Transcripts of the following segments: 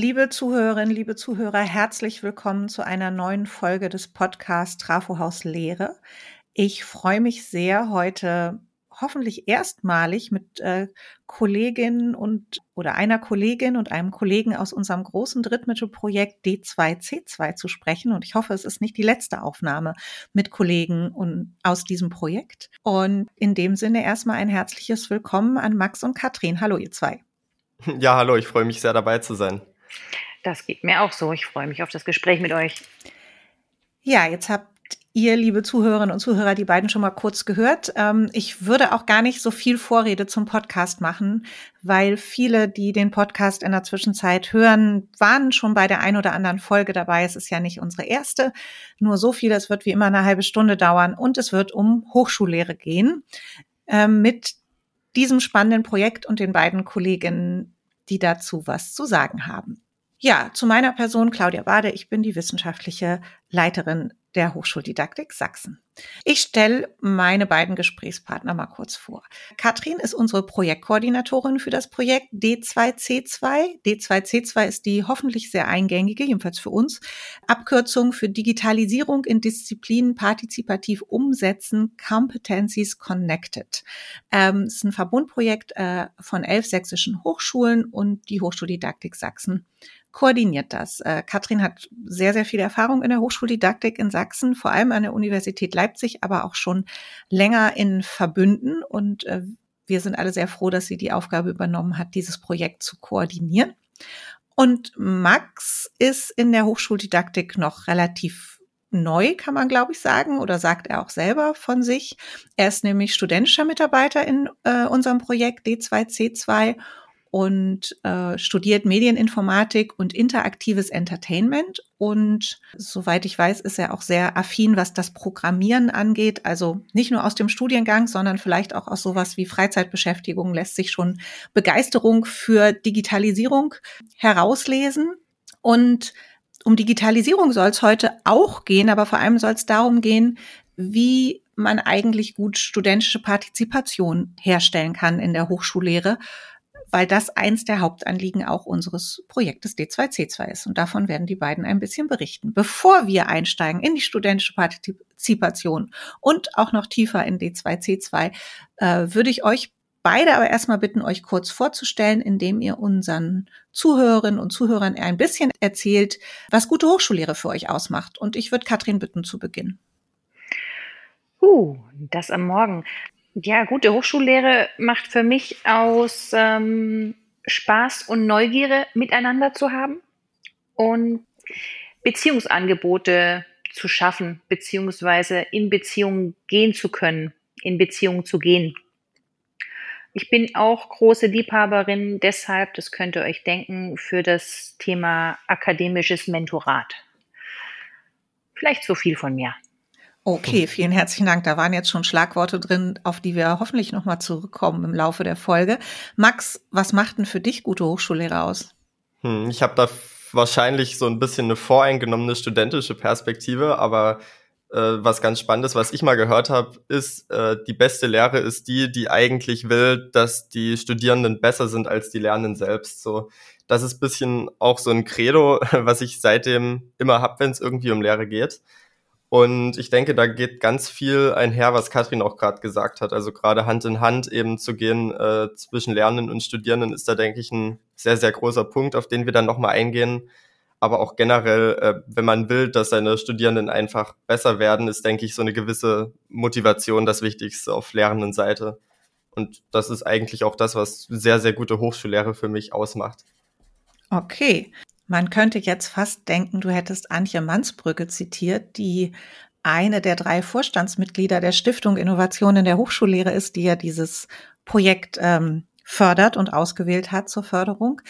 Liebe Zuhörerinnen, liebe Zuhörer, herzlich willkommen zu einer neuen Folge des Podcasts Trafohaus Lehre. Ich freue mich sehr, heute hoffentlich erstmalig mit äh, Kolleginnen und oder einer Kollegin und einem Kollegen aus unserem großen Drittmittelprojekt D2C2 zu sprechen. Und ich hoffe, es ist nicht die letzte Aufnahme mit Kollegen und aus diesem Projekt. Und in dem Sinne erstmal ein herzliches Willkommen an Max und Katrin. Hallo, ihr zwei. Ja, hallo, ich freue mich sehr dabei zu sein. Das geht mir auch so. Ich freue mich auf das Gespräch mit euch. Ja, jetzt habt ihr, liebe Zuhörerinnen und Zuhörer, die beiden schon mal kurz gehört. Ähm, ich würde auch gar nicht so viel Vorrede zum Podcast machen, weil viele, die den Podcast in der Zwischenzeit hören, waren schon bei der ein oder anderen Folge dabei. Es ist ja nicht unsere erste. Nur so viel, es wird wie immer eine halbe Stunde dauern und es wird um Hochschullehre gehen. Ähm, mit diesem spannenden Projekt und den beiden Kolleginnen, die dazu was zu sagen haben. Ja, zu meiner Person, Claudia Bade. Ich bin die wissenschaftliche Leiterin der Hochschuldidaktik Sachsen. Ich stelle meine beiden Gesprächspartner mal kurz vor. Katrin ist unsere Projektkoordinatorin für das Projekt D2C2. D2C2 ist die hoffentlich sehr eingängige, jedenfalls für uns, Abkürzung für Digitalisierung in Disziplinen partizipativ umsetzen, Competencies Connected. Ähm, ist ein Verbundprojekt äh, von elf sächsischen Hochschulen und die Hochschuldidaktik Sachsen koordiniert das. Äh, Katrin hat sehr, sehr viel Erfahrung in der Hochschuldidaktik in Sachsen, vor allem an der Universität Leipzig, aber auch schon länger in Verbünden. Und äh, wir sind alle sehr froh, dass sie die Aufgabe übernommen hat, dieses Projekt zu koordinieren. Und Max ist in der Hochschuldidaktik noch relativ neu, kann man glaube ich sagen, oder sagt er auch selber von sich. Er ist nämlich studentischer Mitarbeiter in äh, unserem Projekt D2C2 und äh, studiert Medieninformatik und interaktives Entertainment. Und soweit ich weiß, ist er auch sehr affin, was das Programmieren angeht. Also nicht nur aus dem Studiengang, sondern vielleicht auch aus sowas wie Freizeitbeschäftigung lässt sich schon Begeisterung für Digitalisierung herauslesen. Und um Digitalisierung soll es heute auch gehen, aber vor allem soll es darum gehen, wie man eigentlich gut studentische Partizipation herstellen kann in der Hochschullehre weil das eins der Hauptanliegen auch unseres Projektes D2C2 ist. Und davon werden die beiden ein bisschen berichten. Bevor wir einsteigen in die studentische Partizipation und auch noch tiefer in D2C2, äh, würde ich euch beide aber erstmal bitten, euch kurz vorzustellen, indem ihr unseren Zuhörerinnen und Zuhörern ein bisschen erzählt, was gute Hochschullehre für euch ausmacht. Und ich würde Katrin bitten zu beginnen. Uh, das am Morgen. Ja, gute Hochschullehre macht für mich aus ähm, Spaß und Neugierde miteinander zu haben und Beziehungsangebote zu schaffen, beziehungsweise in Beziehungen gehen zu können, in Beziehungen zu gehen. Ich bin auch große Liebhaberin deshalb, das könnt ihr euch denken, für das Thema akademisches Mentorat. Vielleicht so viel von mir. Okay, vielen herzlichen Dank. Da waren jetzt schon Schlagworte drin, auf die wir hoffentlich nochmal zurückkommen im Laufe der Folge. Max, was macht denn für dich gute Hochschullehrer aus? Hm, ich habe da wahrscheinlich so ein bisschen eine voreingenommene studentische Perspektive, aber äh, was ganz Spannendes, was ich mal gehört habe, ist, äh, die beste Lehre ist die, die eigentlich will, dass die Studierenden besser sind als die Lernenden selbst. So, das ist bisschen auch so ein Credo, was ich seitdem immer hab, wenn es irgendwie um Lehre geht. Und ich denke, da geht ganz viel einher, was Katrin auch gerade gesagt hat. Also gerade Hand in Hand eben zu gehen äh, zwischen Lernenden und Studierenden ist da, denke ich, ein sehr, sehr großer Punkt, auf den wir dann nochmal eingehen. Aber auch generell, äh, wenn man will, dass seine Studierenden einfach besser werden, ist, denke ich, so eine gewisse Motivation das Wichtigste auf Lernendenseite. Und das ist eigentlich auch das, was sehr, sehr gute Hochschullehre für mich ausmacht. Okay. Man könnte jetzt fast denken, du hättest Antje Mansbrücke zitiert, die eine der drei Vorstandsmitglieder der Stiftung Innovation in der Hochschullehre ist, die ja dieses Projekt ähm, fördert und ausgewählt hat zur Förderung.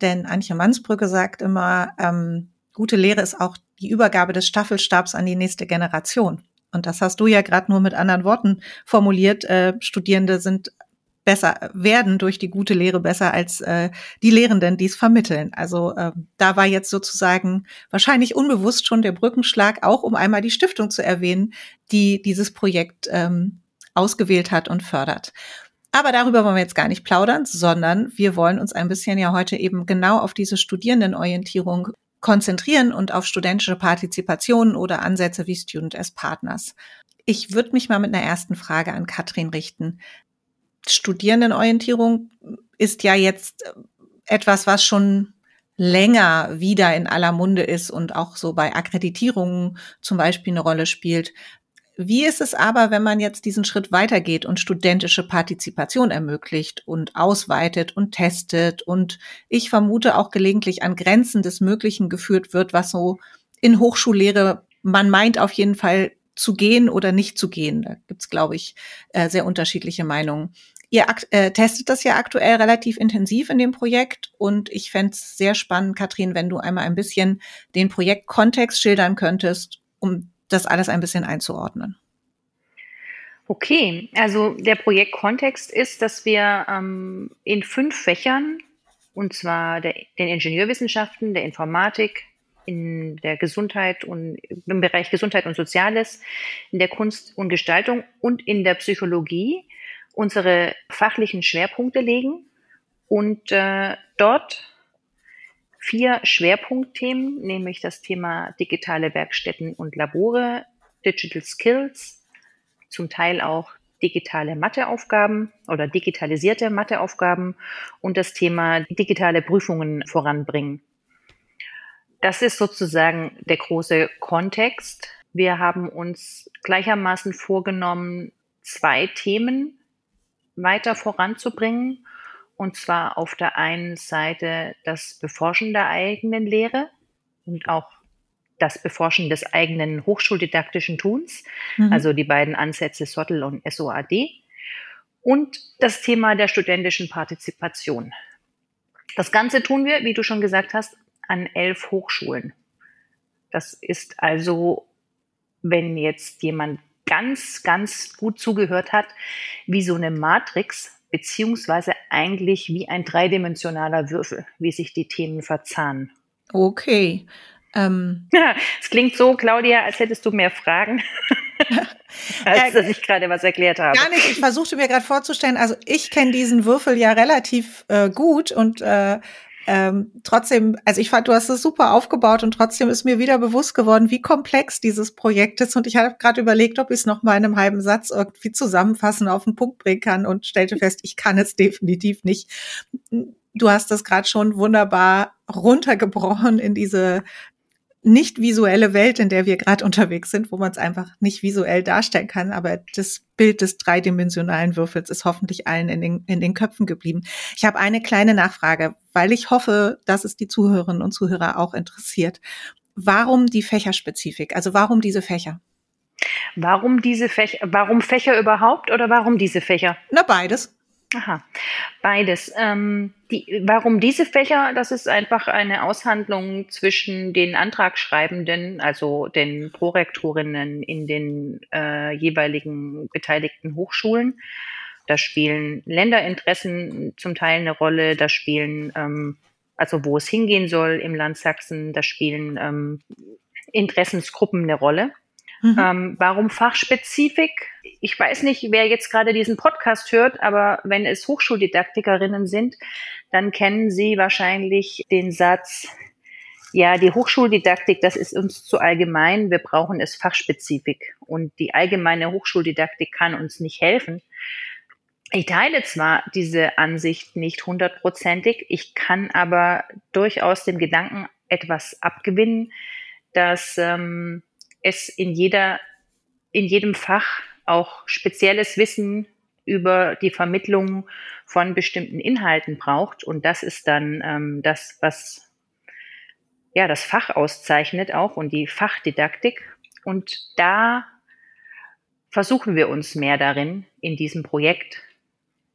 Denn Antje Mansbrücke sagt immer, ähm, gute Lehre ist auch die Übergabe des Staffelstabs an die nächste Generation. Und das hast du ja gerade nur mit anderen Worten formuliert. Äh, Studierende sind besser werden durch die gute Lehre besser als äh, die Lehrenden, die es vermitteln. Also äh, da war jetzt sozusagen wahrscheinlich unbewusst schon der Brückenschlag, auch um einmal die Stiftung zu erwähnen, die dieses Projekt ähm, ausgewählt hat und fördert. Aber darüber wollen wir jetzt gar nicht plaudern, sondern wir wollen uns ein bisschen ja heute eben genau auf diese Studierendenorientierung konzentrieren und auf studentische Partizipation oder Ansätze wie Student as Partners. Ich würde mich mal mit einer ersten Frage an Katrin richten. Studierendenorientierung ist ja jetzt etwas, was schon länger wieder in aller Munde ist und auch so bei Akkreditierungen zum Beispiel eine Rolle spielt. Wie ist es aber, wenn man jetzt diesen Schritt weitergeht und studentische Partizipation ermöglicht und ausweitet und testet und ich vermute auch gelegentlich an Grenzen des Möglichen geführt wird, was so in Hochschullehre man meint auf jeden Fall zu gehen oder nicht zu gehen. Da gibt's, glaube ich, äh, sehr unterschiedliche Meinungen. Ihr äh, testet das ja aktuell relativ intensiv in dem Projekt und ich fände es sehr spannend, Katrin, wenn du einmal ein bisschen den Projektkontext schildern könntest, um das alles ein bisschen einzuordnen. Okay, also der Projektkontext ist, dass wir ähm, in fünf Fächern, und zwar der, den Ingenieurwissenschaften, der Informatik, in der Gesundheit und im Bereich Gesundheit und Soziales, in der Kunst und Gestaltung und in der Psychologie unsere fachlichen Schwerpunkte legen und äh, dort vier Schwerpunktthemen, nämlich das Thema digitale Werkstätten und Labore, Digital Skills, zum Teil auch digitale Matheaufgaben oder digitalisierte Matheaufgaben und das Thema digitale Prüfungen voranbringen. Das ist sozusagen der große Kontext. Wir haben uns gleichermaßen vorgenommen, zwei Themen weiter voranzubringen und zwar auf der einen Seite das Beforschen der eigenen Lehre und auch das Beforschen des eigenen hochschuldidaktischen Tuns, mhm. also die beiden Ansätze SOTL und SOAD. Und das Thema der studentischen Partizipation. Das Ganze tun wir, wie du schon gesagt hast, an elf Hochschulen. Das ist also, wenn jetzt jemand ganz, ganz gut zugehört hat, wie so eine Matrix, beziehungsweise eigentlich wie ein dreidimensionaler Würfel, wie sich die Themen verzahnen. Okay. Ähm. es klingt so, Claudia, als hättest du mehr Fragen, als dass ich gerade was erklärt habe. Gar nicht. Ich versuchte mir gerade vorzustellen, also ich kenne diesen Würfel ja relativ äh, gut und äh, ähm, trotzdem, also ich fand, du hast es super aufgebaut und trotzdem ist mir wieder bewusst geworden, wie komplex dieses Projekt ist. Und ich habe gerade überlegt, ob ich es noch mal in einem halben Satz irgendwie zusammenfassen, auf den Punkt bringen kann und stellte fest, ich kann es definitiv nicht. Du hast das gerade schon wunderbar runtergebrochen in diese nicht visuelle Welt, in der wir gerade unterwegs sind, wo man es einfach nicht visuell darstellen kann, aber das Bild des dreidimensionalen Würfels ist hoffentlich allen in den, in den Köpfen geblieben. Ich habe eine kleine Nachfrage, weil ich hoffe, dass es die Zuhörerinnen und Zuhörer auch interessiert. Warum die Fächerspezifik? Also warum diese Fächer? Warum diese Fächer? Warum Fächer überhaupt oder warum diese Fächer? Na, beides. Aha, beides. Ähm, die, warum diese Fächer? Das ist einfach eine Aushandlung zwischen den Antragschreibenden, also den Prorektorinnen in den äh, jeweiligen beteiligten Hochschulen. Da spielen Länderinteressen zum Teil eine Rolle, da spielen, ähm, also wo es hingehen soll im Land Sachsen, da spielen ähm, Interessensgruppen eine Rolle. Mhm. Ähm, warum Fachspezifik? Ich weiß nicht, wer jetzt gerade diesen Podcast hört, aber wenn es Hochschuldidaktikerinnen sind, dann kennen sie wahrscheinlich den Satz, ja, die Hochschuldidaktik, das ist uns zu allgemein, wir brauchen es fachspezifik. Und die allgemeine Hochschuldidaktik kann uns nicht helfen. Ich teile zwar diese Ansicht nicht hundertprozentig, ich kann aber durchaus dem Gedanken etwas abgewinnen, dass ähm, es in jeder, in jedem Fach auch spezielles Wissen über die Vermittlung von bestimmten Inhalten braucht. Und das ist dann ähm, das, was ja das Fach auszeichnet auch und die Fachdidaktik. Und da versuchen wir uns mehr darin in diesem Projekt,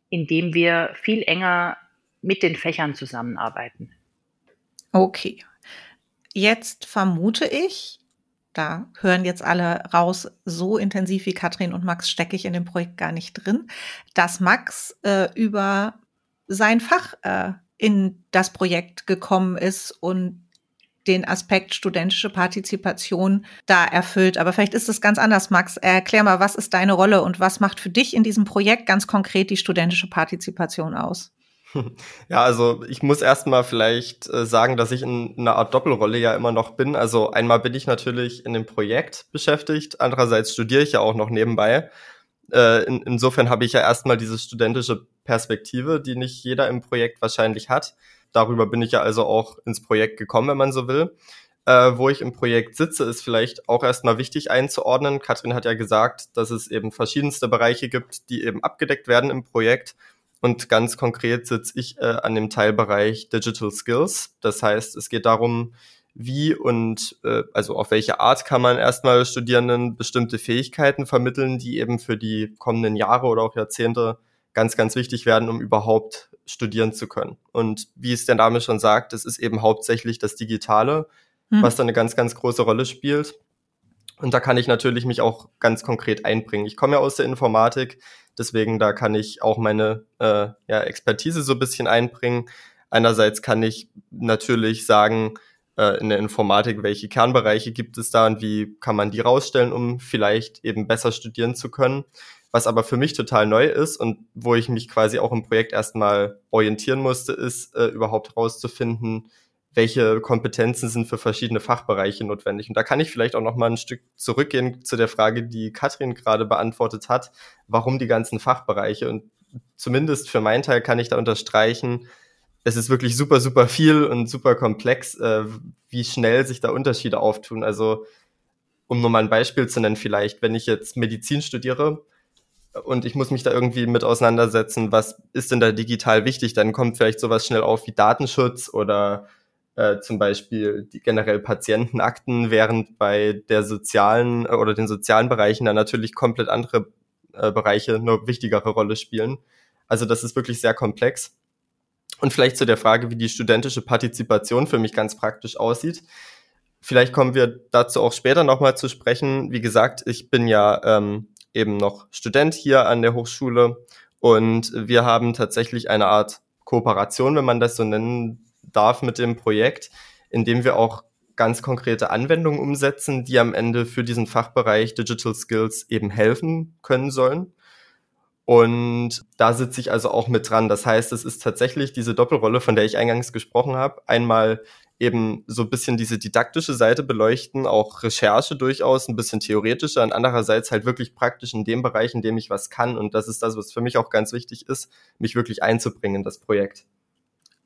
indem wir viel enger mit den Fächern zusammenarbeiten. Okay. Jetzt vermute ich, da hören jetzt alle raus, so intensiv wie Katrin und Max stecke ich in dem Projekt gar nicht drin, dass Max äh, über sein Fach äh, in das Projekt gekommen ist und den Aspekt studentische Partizipation da erfüllt. Aber vielleicht ist es ganz anders, Max. Erklär mal, was ist deine Rolle und was macht für dich in diesem Projekt ganz konkret die studentische Partizipation aus? Ja, also ich muss erstmal vielleicht äh, sagen, dass ich in einer Art Doppelrolle ja immer noch bin. Also einmal bin ich natürlich in dem Projekt beschäftigt, andererseits studiere ich ja auch noch nebenbei. Äh, in, insofern habe ich ja erstmal diese studentische Perspektive, die nicht jeder im Projekt wahrscheinlich hat. Darüber bin ich ja also auch ins Projekt gekommen, wenn man so will. Äh, wo ich im Projekt sitze, ist vielleicht auch erstmal wichtig einzuordnen. Katrin hat ja gesagt, dass es eben verschiedenste Bereiche gibt, die eben abgedeckt werden im Projekt. Und ganz konkret sitze ich äh, an dem Teilbereich Digital Skills. Das heißt, es geht darum, wie und äh, also auf welche Art kann man erstmal Studierenden bestimmte Fähigkeiten vermitteln, die eben für die kommenden Jahre oder auch Jahrzehnte ganz, ganz wichtig werden, um überhaupt studieren zu können. Und wie es der Name schon sagt, es ist eben hauptsächlich das Digitale, hm. was da eine ganz, ganz große Rolle spielt. Und da kann ich natürlich mich auch ganz konkret einbringen. Ich komme ja aus der Informatik, deswegen da kann ich auch meine äh, ja, Expertise so ein bisschen einbringen. Einerseits kann ich natürlich sagen, äh, in der Informatik, welche Kernbereiche gibt es da und wie kann man die rausstellen, um vielleicht eben besser studieren zu können. Was aber für mich total neu ist und wo ich mich quasi auch im Projekt erstmal orientieren musste, ist äh, überhaupt rauszufinden, welche Kompetenzen sind für verschiedene Fachbereiche notwendig. Und da kann ich vielleicht auch noch mal ein Stück zurückgehen zu der Frage, die Katrin gerade beantwortet hat, warum die ganzen Fachbereiche. Und zumindest für meinen Teil kann ich da unterstreichen, es ist wirklich super, super viel und super komplex, äh, wie schnell sich da Unterschiede auftun. Also, um nur mal ein Beispiel zu nennen, vielleicht, wenn ich jetzt Medizin studiere und ich muss mich da irgendwie mit auseinandersetzen, was ist denn da digital wichtig, dann kommt vielleicht sowas schnell auf wie Datenschutz oder äh, zum Beispiel die generell Patientenakten, während bei der sozialen äh, oder den sozialen Bereichen dann natürlich komplett andere äh, Bereiche eine wichtigere Rolle spielen. Also das ist wirklich sehr komplex. Und vielleicht zu der Frage, wie die studentische Partizipation für mich ganz praktisch aussieht. Vielleicht kommen wir dazu auch später nochmal zu sprechen. Wie gesagt, ich bin ja ähm, eben noch Student hier an der Hochschule und wir haben tatsächlich eine Art Kooperation, wenn man das so nennen darf mit dem Projekt, in dem wir auch ganz konkrete Anwendungen umsetzen, die am Ende für diesen Fachbereich Digital Skills eben helfen können sollen. Und da sitze ich also auch mit dran. Das heißt, es ist tatsächlich diese Doppelrolle, von der ich eingangs gesprochen habe. Einmal eben so ein bisschen diese didaktische Seite beleuchten, auch Recherche durchaus, ein bisschen theoretischer und andererseits halt wirklich praktisch in dem Bereich, in dem ich was kann. Und das ist das, was für mich auch ganz wichtig ist, mich wirklich einzubringen in das Projekt.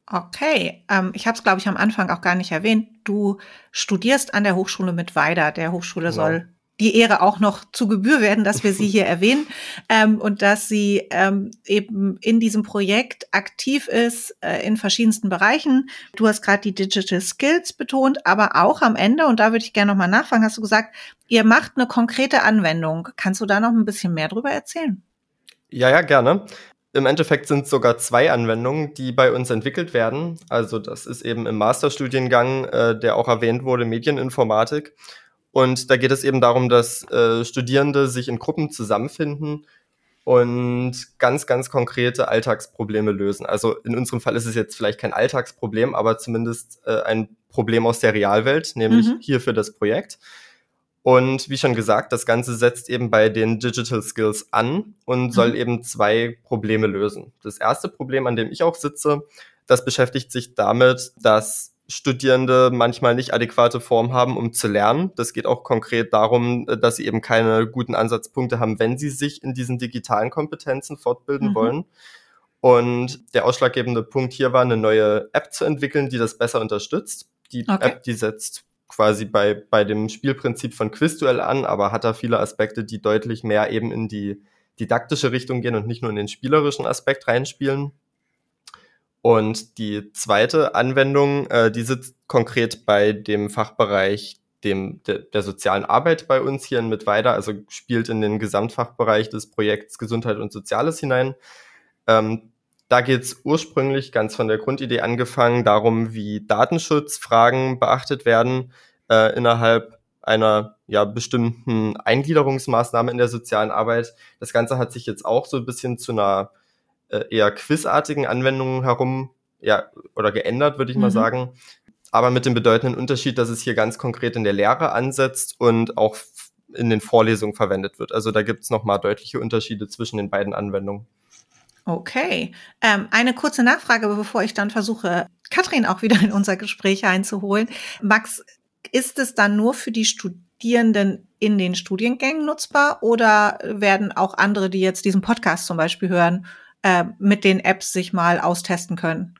Okay, ähm, ich habe es, glaube ich, am Anfang auch gar nicht erwähnt. Du studierst an der Hochschule mit Weida. Der Hochschule genau. soll die Ehre auch noch zu Gebühr werden, dass wir sie hier erwähnen ähm, und dass sie ähm, eben in diesem Projekt aktiv ist äh, in verschiedensten Bereichen. Du hast gerade die Digital Skills betont, aber auch am Ende, und da würde ich gerne nochmal nachfragen, hast du gesagt, ihr macht eine konkrete Anwendung. Kannst du da noch ein bisschen mehr drüber erzählen? Ja, ja, gerne. Im Endeffekt sind es sogar zwei Anwendungen, die bei uns entwickelt werden. Also das ist eben im Masterstudiengang, äh, der auch erwähnt wurde, Medieninformatik. Und da geht es eben darum, dass äh, Studierende sich in Gruppen zusammenfinden und ganz, ganz konkrete Alltagsprobleme lösen. Also in unserem Fall ist es jetzt vielleicht kein Alltagsproblem, aber zumindest äh, ein Problem aus der Realwelt, nämlich mhm. hier für das Projekt. Und wie schon gesagt, das Ganze setzt eben bei den Digital Skills an und soll mhm. eben zwei Probleme lösen. Das erste Problem, an dem ich auch sitze, das beschäftigt sich damit, dass Studierende manchmal nicht adäquate Form haben, um zu lernen. Das geht auch konkret darum, dass sie eben keine guten Ansatzpunkte haben, wenn sie sich in diesen digitalen Kompetenzen fortbilden mhm. wollen. Und der ausschlaggebende Punkt hier war, eine neue App zu entwickeln, die das besser unterstützt. Die okay. App, die setzt quasi bei, bei dem Spielprinzip von Quizduell an, aber hat da viele Aspekte, die deutlich mehr eben in die didaktische Richtung gehen und nicht nur in den spielerischen Aspekt reinspielen. Und die zweite Anwendung, äh, die sitzt konkret bei dem Fachbereich dem, der, der sozialen Arbeit bei uns hier in Mittweida, also spielt in den Gesamtfachbereich des Projekts Gesundheit und Soziales hinein. Ähm, da geht es ursprünglich ganz von der Grundidee angefangen darum, wie Datenschutzfragen beachtet werden äh, innerhalb einer ja bestimmten Eingliederungsmaßnahme in der sozialen Arbeit. Das Ganze hat sich jetzt auch so ein bisschen zu einer äh, eher quizartigen Anwendung herum ja oder geändert, würde ich mhm. mal sagen. aber mit dem bedeutenden Unterschied, dass es hier ganz konkret in der Lehre ansetzt und auch in den Vorlesungen verwendet wird. Also da gibt es nochmal deutliche Unterschiede zwischen den beiden Anwendungen. Okay. Ähm, eine kurze Nachfrage, bevor ich dann versuche, Katrin auch wieder in unser Gespräch einzuholen. Max, ist es dann nur für die Studierenden in den Studiengängen nutzbar oder werden auch andere, die jetzt diesen Podcast zum Beispiel hören, äh, mit den Apps sich mal austesten können?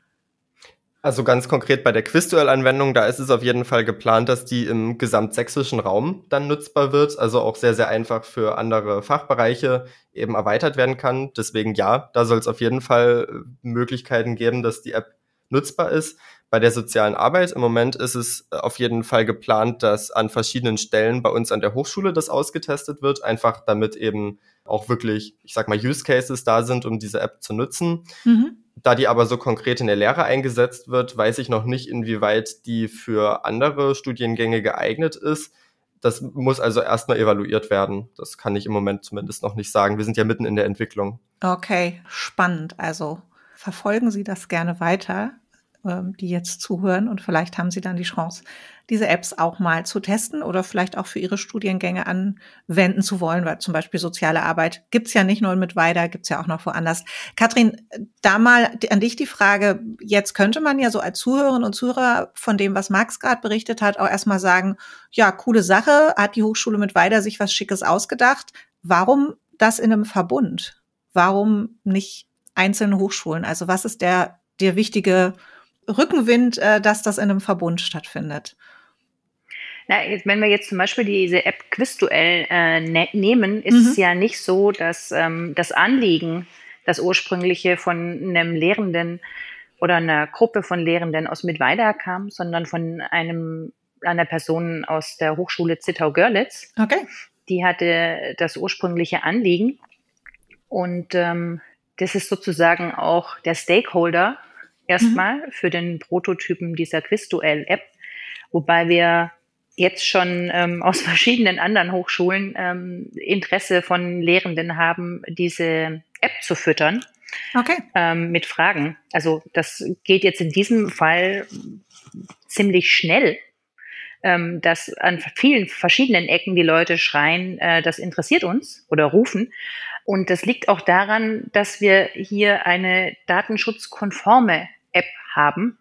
Also ganz konkret bei der Quizduell-Anwendung, da ist es auf jeden Fall geplant, dass die im gesamtsächsischen Raum dann nutzbar wird, also auch sehr, sehr einfach für andere Fachbereiche eben erweitert werden kann. Deswegen ja, da soll es auf jeden Fall äh, Möglichkeiten geben, dass die App nutzbar ist. Bei der sozialen Arbeit im Moment ist es äh, auf jeden Fall geplant, dass an verschiedenen Stellen bei uns an der Hochschule das ausgetestet wird, einfach damit eben auch wirklich, ich sag mal, Use Cases da sind, um diese App zu nutzen. Mhm. Da die aber so konkret in der Lehre eingesetzt wird, weiß ich noch nicht, inwieweit die für andere Studiengänge geeignet ist. Das muss also erstmal evaluiert werden. Das kann ich im Moment zumindest noch nicht sagen. Wir sind ja mitten in der Entwicklung. Okay, spannend. Also verfolgen Sie das gerne weiter. Ähm, die jetzt zuhören und vielleicht haben Sie dann die Chance, diese Apps auch mal zu testen oder vielleicht auch für Ihre Studiengänge anwenden zu wollen, weil zum Beispiel soziale Arbeit gibt's ja nicht nur mit Weida, gibt's ja auch noch woanders. Katrin, da mal an dich die Frage, jetzt könnte man ja so als Zuhörerin und Zuhörer von dem, was Max gerade berichtet hat, auch erstmal sagen, ja, coole Sache, hat die Hochschule mit Weida sich was Schickes ausgedacht. Warum das in einem Verbund? Warum nicht einzelne Hochschulen? Also was ist der, der wichtige Rückenwind, äh, dass das in einem Verbund stattfindet. Na, wenn wir jetzt zum Beispiel diese App Quizduell äh, ne nehmen, ist mhm. es ja nicht so, dass ähm, das Anliegen, das ursprüngliche von einem Lehrenden oder einer Gruppe von Lehrenden aus Mittweida kam, sondern von einem einer Person aus der Hochschule Zittau-Görlitz. Okay. Die hatte das ursprüngliche Anliegen und ähm, das ist sozusagen auch der Stakeholder erstmal mhm. für den Prototypen dieser Quizduell-App, wobei wir jetzt schon ähm, aus verschiedenen anderen Hochschulen ähm, Interesse von Lehrenden haben, diese App zu füttern. Okay. Ähm, mit Fragen. Also das geht jetzt in diesem Fall ziemlich schnell, ähm, dass an vielen verschiedenen Ecken die Leute schreien, äh, das interessiert uns oder rufen. Und das liegt auch daran, dass wir hier eine datenschutzkonforme App haben,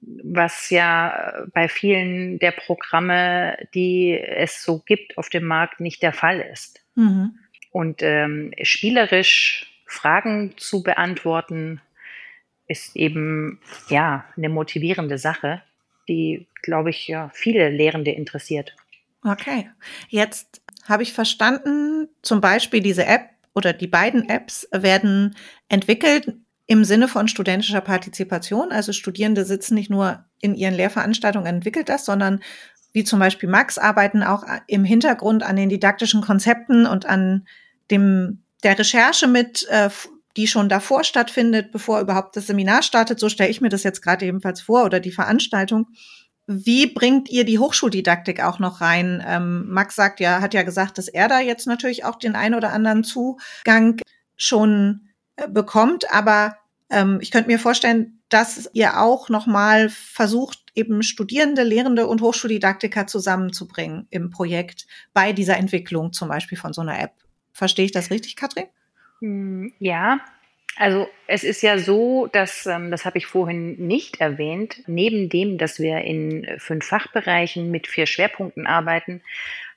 was ja bei vielen der Programme, die es so gibt auf dem Markt, nicht der Fall ist. Mhm. Und ähm, spielerisch Fragen zu beantworten, ist eben ja eine motivierende Sache, die, glaube ich, ja viele Lehrende interessiert. Okay, jetzt habe ich verstanden, zum Beispiel diese App oder die beiden Apps werden entwickelt im Sinne von studentischer Partizipation. Also Studierende sitzen nicht nur in ihren Lehrveranstaltungen, entwickelt das, sondern wie zum Beispiel Max arbeiten auch im Hintergrund an den didaktischen Konzepten und an dem, der Recherche mit, äh, die schon davor stattfindet, bevor überhaupt das Seminar startet. So stelle ich mir das jetzt gerade ebenfalls vor oder die Veranstaltung. Wie bringt ihr die Hochschuldidaktik auch noch rein? Ähm, Max sagt ja, hat ja gesagt, dass er da jetzt natürlich auch den ein oder anderen Zugang schon bekommt. Aber ähm, ich könnte mir vorstellen, dass ihr auch nochmal versucht, eben Studierende, Lehrende und Hochschuldidaktiker zusammenzubringen im Projekt bei dieser Entwicklung zum Beispiel von so einer App. Verstehe ich das richtig, Katrin? Hm, ja, also es ist ja so, dass, ähm, das habe ich vorhin nicht erwähnt, neben dem, dass wir in fünf Fachbereichen mit vier Schwerpunkten arbeiten,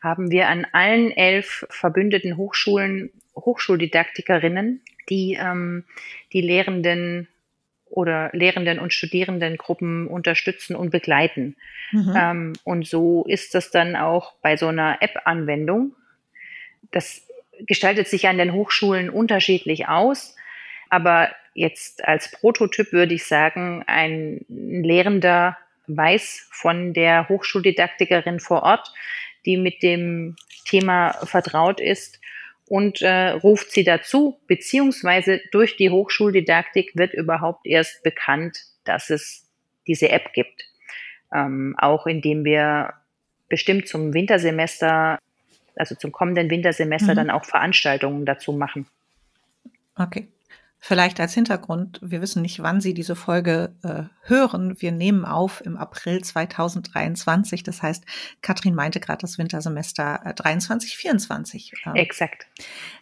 haben wir an allen elf verbündeten Hochschulen Hochschuldidaktikerinnen, die ähm, die Lehrenden oder Lehrenden und Studierendengruppen unterstützen und begleiten. Mhm. Ähm, und so ist das dann auch bei so einer App-Anwendung. Das gestaltet sich an den Hochschulen unterschiedlich aus. Aber jetzt als Prototyp würde ich sagen, ein Lehrender weiß von der Hochschuldidaktikerin vor Ort, die mit dem Thema vertraut ist und äh, ruft sie dazu, beziehungsweise durch die Hochschuldidaktik wird überhaupt erst bekannt, dass es diese App gibt. Ähm, auch indem wir bestimmt zum Wintersemester, also zum kommenden Wintersemester mhm. dann auch Veranstaltungen dazu machen. Okay. Vielleicht als Hintergrund, wir wissen nicht, wann Sie diese Folge äh, hören. Wir nehmen auf im April 2023. Das heißt, Katrin meinte gerade das Wintersemester äh, 23, 24. Ähm, Exakt.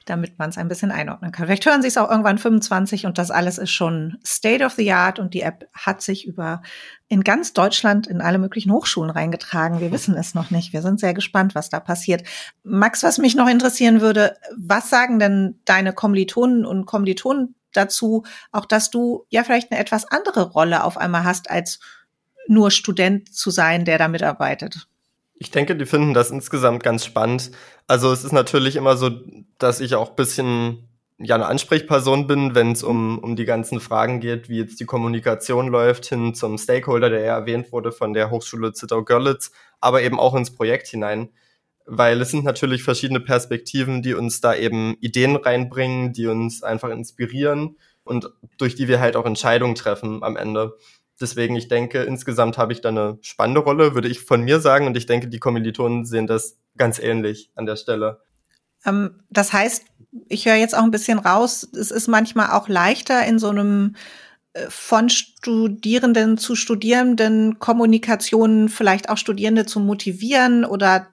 Damit man es ein bisschen einordnen kann. Vielleicht hören Sie es auch irgendwann 25 und das alles ist schon State of the Art und die App hat sich über in ganz Deutschland in alle möglichen Hochschulen reingetragen. Wir wissen es noch nicht. Wir sind sehr gespannt, was da passiert. Max, was mich noch interessieren würde, was sagen denn deine Kommilitonen und Kommilitonen dazu, auch dass du ja vielleicht eine etwas andere Rolle auf einmal hast, als nur Student zu sein, der da mitarbeitet. Ich denke, die finden das insgesamt ganz spannend. Also es ist natürlich immer so, dass ich auch bisschen ja eine Ansprechperson bin, wenn es um, um die ganzen Fragen geht, wie jetzt die Kommunikation läuft, hin zum Stakeholder, der ja erwähnt wurde von der Hochschule Zittau-Görlitz, aber eben auch ins Projekt hinein weil es sind natürlich verschiedene Perspektiven, die uns da eben Ideen reinbringen, die uns einfach inspirieren und durch die wir halt auch Entscheidungen treffen am Ende. Deswegen, ich denke, insgesamt habe ich da eine spannende Rolle, würde ich von mir sagen. Und ich denke, die Kommilitonen sehen das ganz ähnlich an der Stelle. Ähm, das heißt, ich höre jetzt auch ein bisschen raus, es ist manchmal auch leichter in so einem äh, von Studierenden zu Studierenden Kommunikation vielleicht auch Studierende zu motivieren oder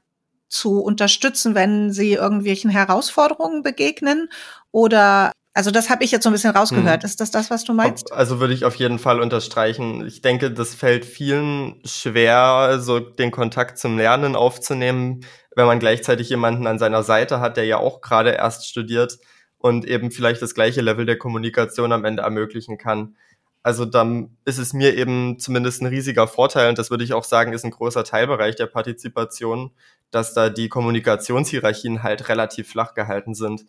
zu unterstützen, wenn sie irgendwelchen Herausforderungen begegnen? Oder also das habe ich jetzt so ein bisschen rausgehört. Hm. Ist das das, was du meinst? Also würde ich auf jeden Fall unterstreichen. Ich denke, das fällt vielen schwer, so den Kontakt zum Lernen aufzunehmen, wenn man gleichzeitig jemanden an seiner Seite hat, der ja auch gerade erst studiert und eben vielleicht das gleiche Level der Kommunikation am Ende ermöglichen kann. Also dann ist es mir eben zumindest ein riesiger Vorteil und das würde ich auch sagen, ist ein großer Teilbereich der Partizipation, dass da die Kommunikationshierarchien halt relativ flach gehalten sind.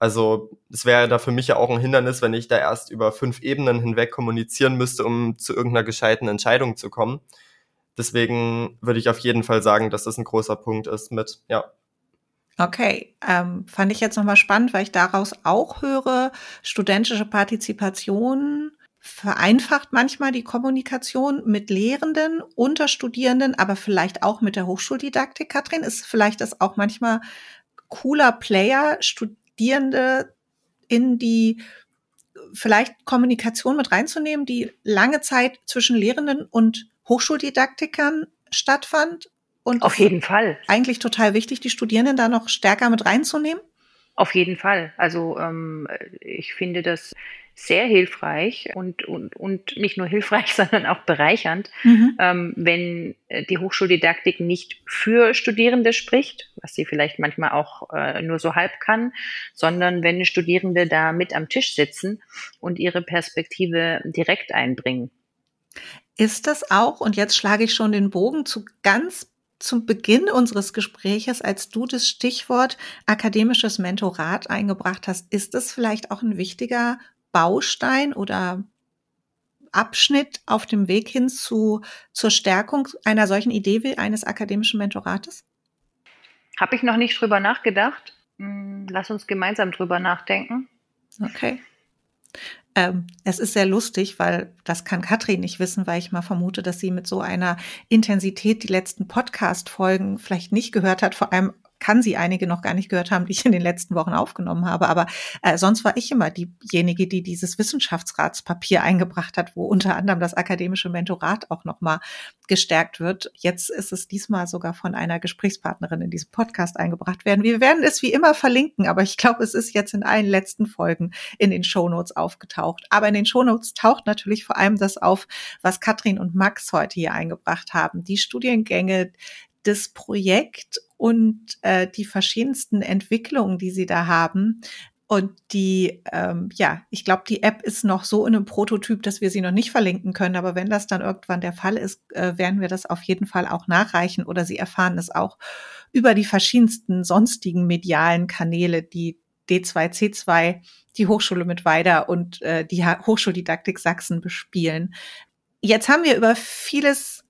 Also es wäre da für mich ja auch ein Hindernis, wenn ich da erst über fünf Ebenen hinweg kommunizieren müsste, um zu irgendeiner gescheiten Entscheidung zu kommen. Deswegen würde ich auf jeden Fall sagen, dass das ein großer Punkt ist mit, ja. Okay, ähm, fand ich jetzt nochmal spannend, weil ich daraus auch höre, studentische Partizipation vereinfacht manchmal die Kommunikation mit Lehrenden, unter Studierenden, aber vielleicht auch mit der Hochschuldidaktik. Katrin, ist vielleicht das auch manchmal cooler Player, Studierende in die vielleicht Kommunikation mit reinzunehmen, die lange Zeit zwischen Lehrenden und Hochschuldidaktikern stattfand? Und auf jeden Fall. Eigentlich total wichtig, die Studierenden da noch stärker mit reinzunehmen? Auf jeden Fall. Also ähm, ich finde das sehr hilfreich und, und, und nicht nur hilfreich, sondern auch bereichernd, mhm. ähm, wenn äh, die Hochschuldidaktik nicht für Studierende spricht, was sie vielleicht manchmal auch äh, nur so halb kann, sondern wenn Studierende da mit am Tisch sitzen und ihre Perspektive direkt einbringen. Ist das auch, und jetzt schlage ich schon den Bogen zu ganz zum Beginn unseres Gespräches, als du das Stichwort akademisches Mentorat eingebracht hast, ist es vielleicht auch ein wichtiger Baustein oder Abschnitt auf dem Weg hin zu, zur Stärkung einer solchen Idee wie eines akademischen Mentorates? Habe ich noch nicht drüber nachgedacht. Hm, lass uns gemeinsam drüber nachdenken. Okay. Ähm, es ist sehr lustig, weil das kann Katrin nicht wissen, weil ich mal vermute, dass sie mit so einer Intensität die letzten Podcast-Folgen vielleicht nicht gehört hat, vor allem kann sie einige noch gar nicht gehört haben, die ich in den letzten Wochen aufgenommen habe. Aber äh, sonst war ich immer diejenige, die dieses Wissenschaftsratspapier eingebracht hat, wo unter anderem das akademische Mentorat auch nochmal gestärkt wird. Jetzt ist es diesmal sogar von einer Gesprächspartnerin in diesem Podcast eingebracht werden. Wir werden es wie immer verlinken, aber ich glaube, es ist jetzt in allen letzten Folgen in den Shownotes aufgetaucht. Aber in den Shownotes taucht natürlich vor allem das auf, was Katrin und Max heute hier eingebracht haben. Die Studiengänge, das Projekt und äh, die verschiedensten Entwicklungen, die sie da haben. Und die, ähm, ja, ich glaube, die App ist noch so in einem Prototyp, dass wir sie noch nicht verlinken können. Aber wenn das dann irgendwann der Fall ist, äh, werden wir das auf jeden Fall auch nachreichen oder Sie erfahren es auch über die verschiedensten sonstigen medialen Kanäle, die D2C2, die Hochschule mit Weida und äh, die Hochschuldidaktik Sachsen bespielen. Jetzt haben wir über vieles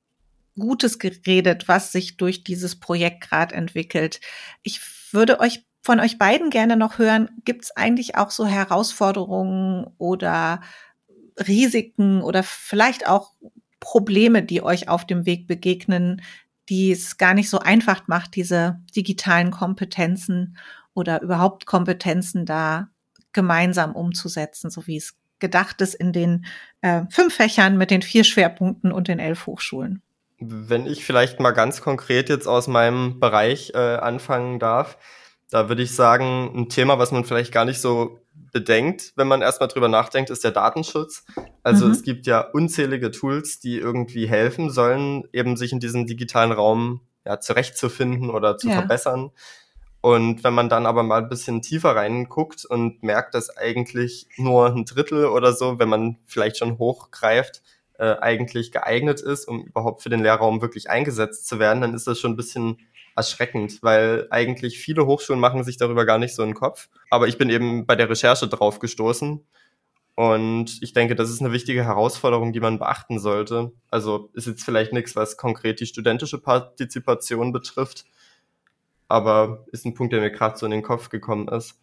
Gutes geredet, was sich durch dieses Projekt gerade entwickelt. Ich würde euch von euch beiden gerne noch hören, gibt es eigentlich auch so Herausforderungen oder Risiken oder vielleicht auch Probleme, die euch auf dem Weg begegnen, die es gar nicht so einfach macht, diese digitalen Kompetenzen oder überhaupt Kompetenzen da gemeinsam umzusetzen, so wie es gedacht ist in den äh, fünf Fächern mit den vier Schwerpunkten und den elf Hochschulen. Wenn ich vielleicht mal ganz konkret jetzt aus meinem Bereich äh, anfangen darf, da würde ich sagen, ein Thema, was man vielleicht gar nicht so bedenkt, wenn man erstmal drüber nachdenkt, ist der Datenschutz. Also mhm. es gibt ja unzählige Tools, die irgendwie helfen sollen, eben sich in diesem digitalen Raum ja, zurechtzufinden oder zu ja. verbessern. Und wenn man dann aber mal ein bisschen tiefer reinguckt und merkt, dass eigentlich nur ein Drittel oder so, wenn man vielleicht schon hochgreift, äh, eigentlich geeignet ist, um überhaupt für den Lehrraum wirklich eingesetzt zu werden, dann ist das schon ein bisschen erschreckend, weil eigentlich viele Hochschulen machen sich darüber gar nicht so einen Kopf. Aber ich bin eben bei der Recherche drauf gestoßen. Und ich denke, das ist eine wichtige Herausforderung, die man beachten sollte. Also ist jetzt vielleicht nichts, was konkret die studentische Partizipation betrifft, aber ist ein Punkt, der mir gerade so in den Kopf gekommen ist.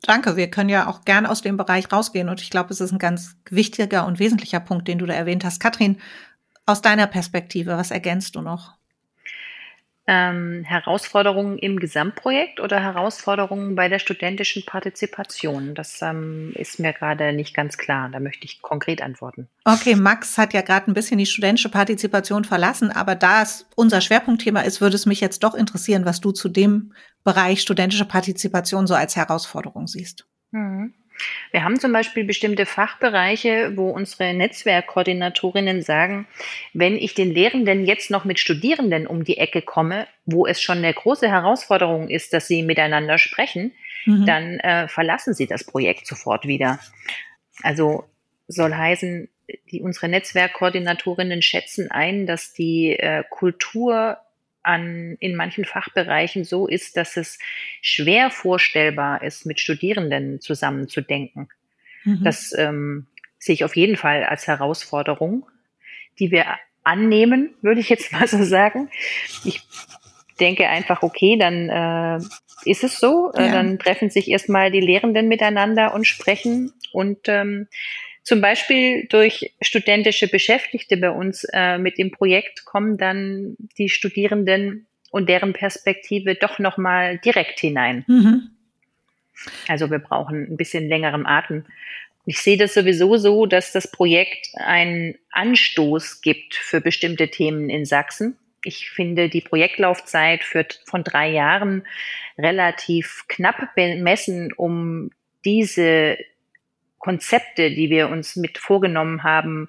Danke, wir können ja auch gern aus dem Bereich rausgehen und ich glaube, es ist ein ganz wichtiger und wesentlicher Punkt, den du da erwähnt hast. Katrin, aus deiner Perspektive, was ergänzt du noch? Ähm, Herausforderungen im Gesamtprojekt oder Herausforderungen bei der studentischen Partizipation? Das ähm, ist mir gerade nicht ganz klar. Da möchte ich konkret antworten. Okay, Max hat ja gerade ein bisschen die studentische Partizipation verlassen, aber da es unser Schwerpunktthema ist, würde es mich jetzt doch interessieren, was du zu dem Bereich studentische Partizipation so als Herausforderung siehst. Mhm. Wir haben zum Beispiel bestimmte Fachbereiche, wo unsere Netzwerkkoordinatorinnen sagen, wenn ich den Lehrenden jetzt noch mit Studierenden um die Ecke komme, wo es schon eine große Herausforderung ist, dass sie miteinander sprechen, mhm. dann äh, verlassen sie das Projekt sofort wieder. Also soll heißen, die, unsere Netzwerkkoordinatorinnen schätzen ein, dass die äh, Kultur an, in manchen Fachbereichen so ist, dass es schwer vorstellbar ist, mit Studierenden zusammenzudenken. Mhm. Das ähm, sehe ich auf jeden Fall als Herausforderung, die wir annehmen, würde ich jetzt mal so sagen. Ich denke einfach, okay, dann äh, ist es so. Äh, ja. Dann treffen sich erstmal die Lehrenden miteinander und sprechen. Und ähm, zum Beispiel durch studentische Beschäftigte bei uns äh, mit dem Projekt kommen dann die Studierenden und deren Perspektive doch nochmal direkt hinein. Mhm. Also wir brauchen ein bisschen längeren Atem. Ich sehe das sowieso so, dass das Projekt einen Anstoß gibt für bestimmte Themen in Sachsen. Ich finde die Projektlaufzeit für, von drei Jahren relativ knapp bemessen, um diese Konzepte, die wir uns mit vorgenommen haben,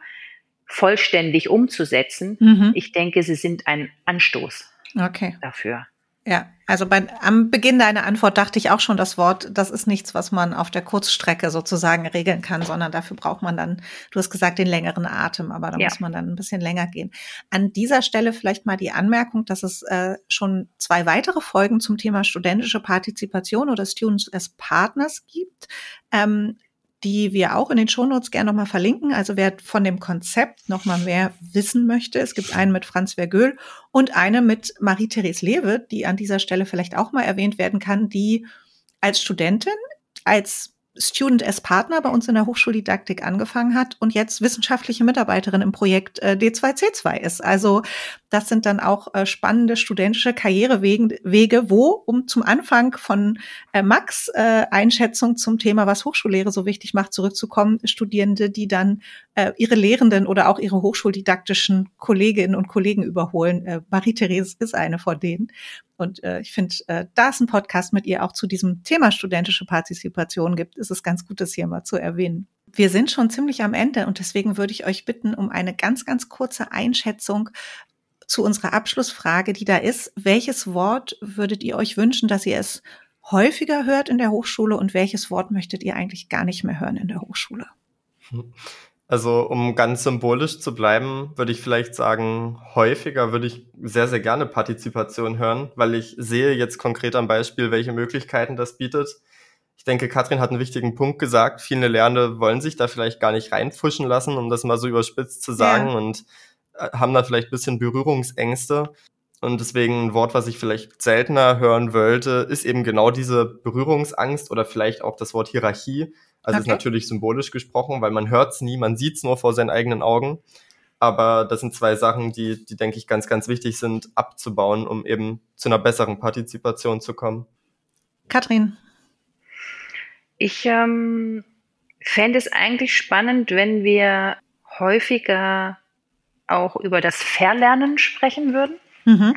vollständig umzusetzen. Mhm. Ich denke, sie sind ein Anstoß okay. dafür. Ja, also bei, am Beginn deiner Antwort dachte ich auch schon das Wort, das ist nichts, was man auf der Kurzstrecke sozusagen regeln kann, sondern dafür braucht man dann, du hast gesagt, den längeren Atem, aber da ja. muss man dann ein bisschen länger gehen. An dieser Stelle vielleicht mal die Anmerkung, dass es äh, schon zwei weitere Folgen zum Thema studentische Partizipation oder Students as Partners gibt. Ähm, die wir auch in den Shownotes gerne nochmal verlinken. Also wer von dem Konzept nochmal mehr wissen möchte, es gibt einen mit Franz Vergöhl und eine mit Marie-Therese Lewe, die an dieser Stelle vielleicht auch mal erwähnt werden kann, die als Studentin, als Student as Partner bei uns in der Hochschuldidaktik angefangen hat und jetzt wissenschaftliche Mitarbeiterin im Projekt äh, D2C2 ist. Also das sind dann auch äh, spannende studentische Karrierewege, wo, um zum Anfang von äh, Max Einschätzung zum Thema, was Hochschullehre so wichtig macht, zurückzukommen, Studierende, die dann ihre Lehrenden oder auch ihre hochschuldidaktischen Kolleginnen und Kollegen überholen. Marie-Therese ist eine von denen. Und äh, ich finde, äh, da es einen Podcast mit ihr auch zu diesem Thema studentische Partizipation gibt, ist es ganz gut, das hier mal zu erwähnen. Wir sind schon ziemlich am Ende und deswegen würde ich euch bitten um eine ganz, ganz kurze Einschätzung zu unserer Abschlussfrage, die da ist. Welches Wort würdet ihr euch wünschen, dass ihr es häufiger hört in der Hochschule und welches Wort möchtet ihr eigentlich gar nicht mehr hören in der Hochschule? Also um ganz symbolisch zu bleiben, würde ich vielleicht sagen, häufiger würde ich sehr, sehr gerne Partizipation hören, weil ich sehe jetzt konkret am Beispiel, welche Möglichkeiten das bietet. Ich denke, Katrin hat einen wichtigen Punkt gesagt. Viele Lernende wollen sich da vielleicht gar nicht reinfuschen lassen, um das mal so überspitzt zu sagen, ja. und äh, haben da vielleicht ein bisschen Berührungsängste. Und deswegen ein Wort, was ich vielleicht seltener hören wollte, ist eben genau diese Berührungsangst oder vielleicht auch das Wort Hierarchie, also okay. ist natürlich symbolisch gesprochen, weil man hört es nie, man sieht es nur vor seinen eigenen Augen. Aber das sind zwei Sachen, die, die, denke ich, ganz, ganz wichtig sind, abzubauen, um eben zu einer besseren Partizipation zu kommen. Katrin. Ich ähm, fände es eigentlich spannend, wenn wir häufiger auch über das Verlernen sprechen würden mhm.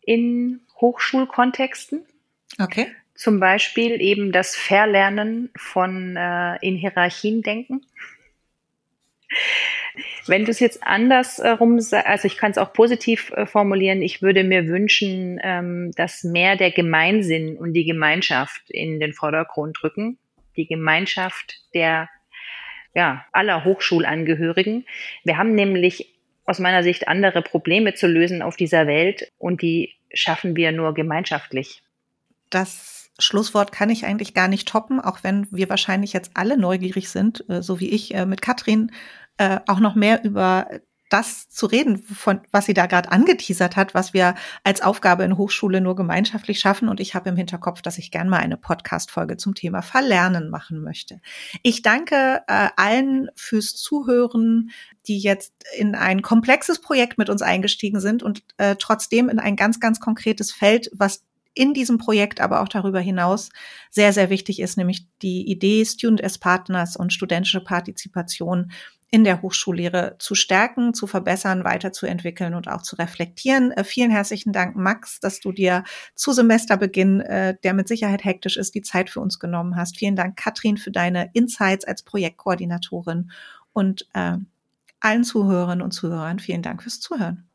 in Hochschulkontexten. Okay. Zum Beispiel eben das Verlernen von äh, in Hierarchien denken. Wenn du es jetzt andersrum, also ich kann es auch positiv äh, formulieren, ich würde mir wünschen, ähm, dass mehr der Gemeinsinn und die Gemeinschaft in den Vordergrund rücken. Die Gemeinschaft der ja, aller Hochschulangehörigen. Wir haben nämlich aus meiner Sicht andere Probleme zu lösen auf dieser Welt und die schaffen wir nur gemeinschaftlich. Das Schlusswort kann ich eigentlich gar nicht toppen, auch wenn wir wahrscheinlich jetzt alle neugierig sind, äh, so wie ich äh, mit Katrin, äh, auch noch mehr über das zu reden, von was sie da gerade angeteasert hat, was wir als Aufgabe in Hochschule nur gemeinschaftlich schaffen. Und ich habe im Hinterkopf, dass ich gern mal eine Podcast-Folge zum Thema Verlernen machen möchte. Ich danke äh, allen fürs Zuhören, die jetzt in ein komplexes Projekt mit uns eingestiegen sind und äh, trotzdem in ein ganz, ganz konkretes Feld, was in diesem Projekt, aber auch darüber hinaus sehr, sehr wichtig ist, nämlich die Idee Student as Partners und studentische Partizipation in der Hochschullehre zu stärken, zu verbessern, weiterzuentwickeln und auch zu reflektieren. Äh, vielen herzlichen Dank, Max, dass du dir zu Semesterbeginn, äh, der mit Sicherheit hektisch ist, die Zeit für uns genommen hast. Vielen Dank, Katrin, für deine Insights als Projektkoordinatorin und äh, allen Zuhörerinnen und Zuhörern vielen Dank fürs Zuhören.